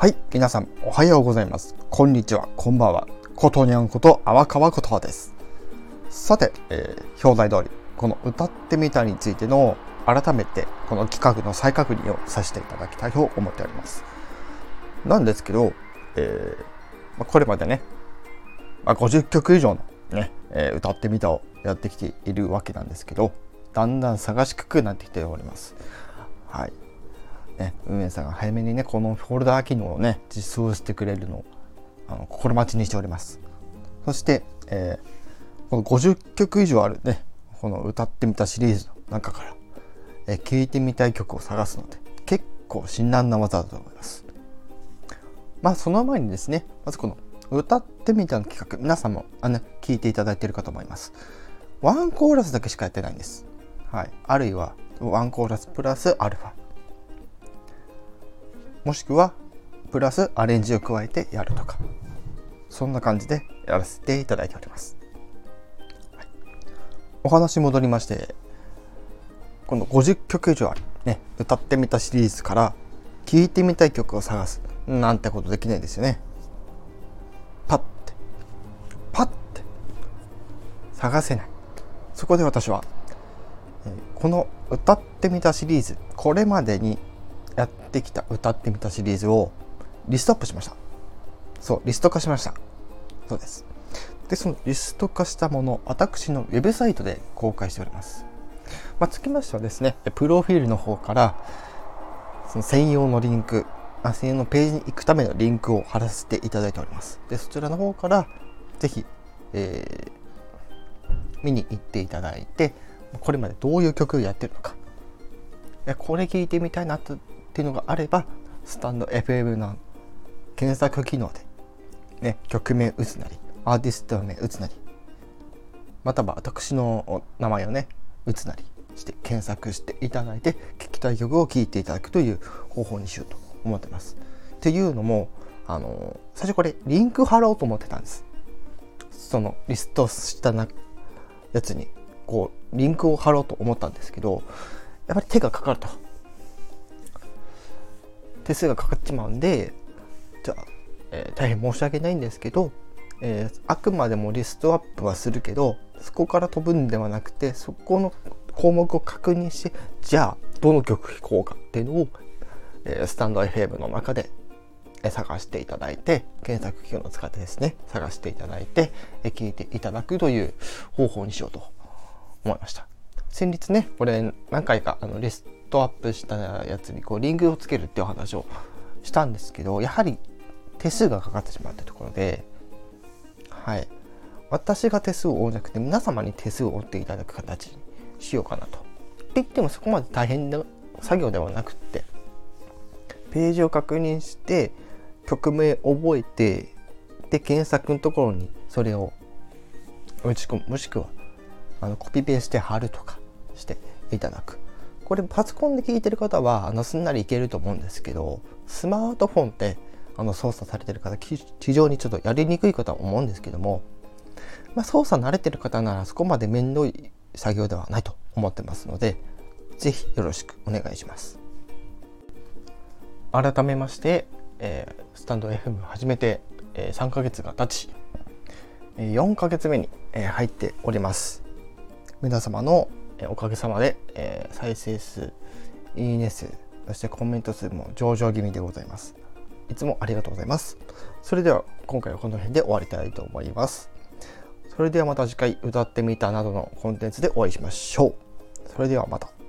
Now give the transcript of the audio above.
はい、皆さんおはようございます。こんにちは、こんばんは。ことにゃんこと荒川ことです。さて、えー、表題通り、この歌ってみたについての改めてこの企画の再確認をさせていただきたいと思っております。なんですけど、えー、これまでね、まあ、50曲以上のね、えー、歌ってみたをやってきているわけなんですけど、だんだん探しくくなってきております。はい。ね、運営さんが早めにねこのフォルダー機能をね実装してくれるのをあの心待ちにしております。そして、えー、この50曲以上あるねこの歌ってみたシリーズの中から、えー、聴いてみたい曲を探すので結構辛難な技だと思います。まあその前にですねまずこの歌ってみたの企画皆さんもあの聞いていただいているかと思います。ワンコーラスだけしかやってないんです。はい。あるいはワンコーラスプラスアルファ。もしくはプラスアレンジを加えてやるとか。そんな感じでやらせていただいております、はい、お話戻りましてこの50曲以上ある、ね、歌ってみたシリーズから聴いてみたい曲を探すなんてことできないですよね。パッて。パッて。探せない。そこで私はこの歌ってみたシリーズこれまでにやってきた歌ってみたシリーズをリストアップしました。そう、リスト化しました。そうです。で、そのリスト化したもの、私のウェブサイトで公開しております。まあ、つきましてはですね、プロフィールの方から、その専用のリンク、あ専用のページに行くためのリンクを貼らせていただいております。で、そちらの方から、ぜひ、えー、見に行っていただいて、これまでどういう曲をやってるのか、これ聞いてみたいなとっていうのがあればスタンド FM の検索機能で、ね、曲名打つなりアーティスト名打つなりまたは私の名前をね打つなりして検索していただいて聴きたい曲を聴いていただくという方法にしようと思ってます。っていうのもあの最初これリンク貼ろうと思ってたんです。そのリストしたなやつにこうリンクを貼ろうと思ったんですけどやっぱり手がかかると手数がかかっちまうんでじゃあ、えー、大変申し訳ないんですけど、えー、あくまでもリストアップはするけどそこから飛ぶんではなくてそこの項目を確認してじゃあどの曲弾こうかっていうのを、えー、スタンド FM の中で探していただいて検索機能を使ってですね探していただいて聞いていただくという方法にしようと思いました。先日ねこれ何回かあのリストアップしたやつにこうリンクをつけるっていう話をしたんですけどやはり手数がかかってしまったところではい。私が手数を負わなくて皆様に手数を負っていただく形にしようかなと。って言ってもそこまで大変な作業ではなくってページを確認して曲名覚えてで検索のところにそれを打ち込む。もしくはあのコピペして貼るとかしていただく。これパソコンで聞いてる方はあのすんなりいけると思うんですけどスマートフォンってあの操作されてる方非常にちょっとやりにくいかとは思うんですけども、まあ、操作慣れてる方ならそこまで面倒い作業ではないと思ってますので是非よろしくお願いします。改めまして、えー、スタンド FM 始めて、えー、3ヶ月が経ち4ヶ月目に、えー、入っております。皆様のおかげさまで、えー、再生数、いいね数、そしてコメント数も上々気味でございます。いつもありがとうございます。それでは今回はこの辺で終わりたいと思います。それではまた次回歌ってみたなどのコンテンツでお会いしましょう。それではまた。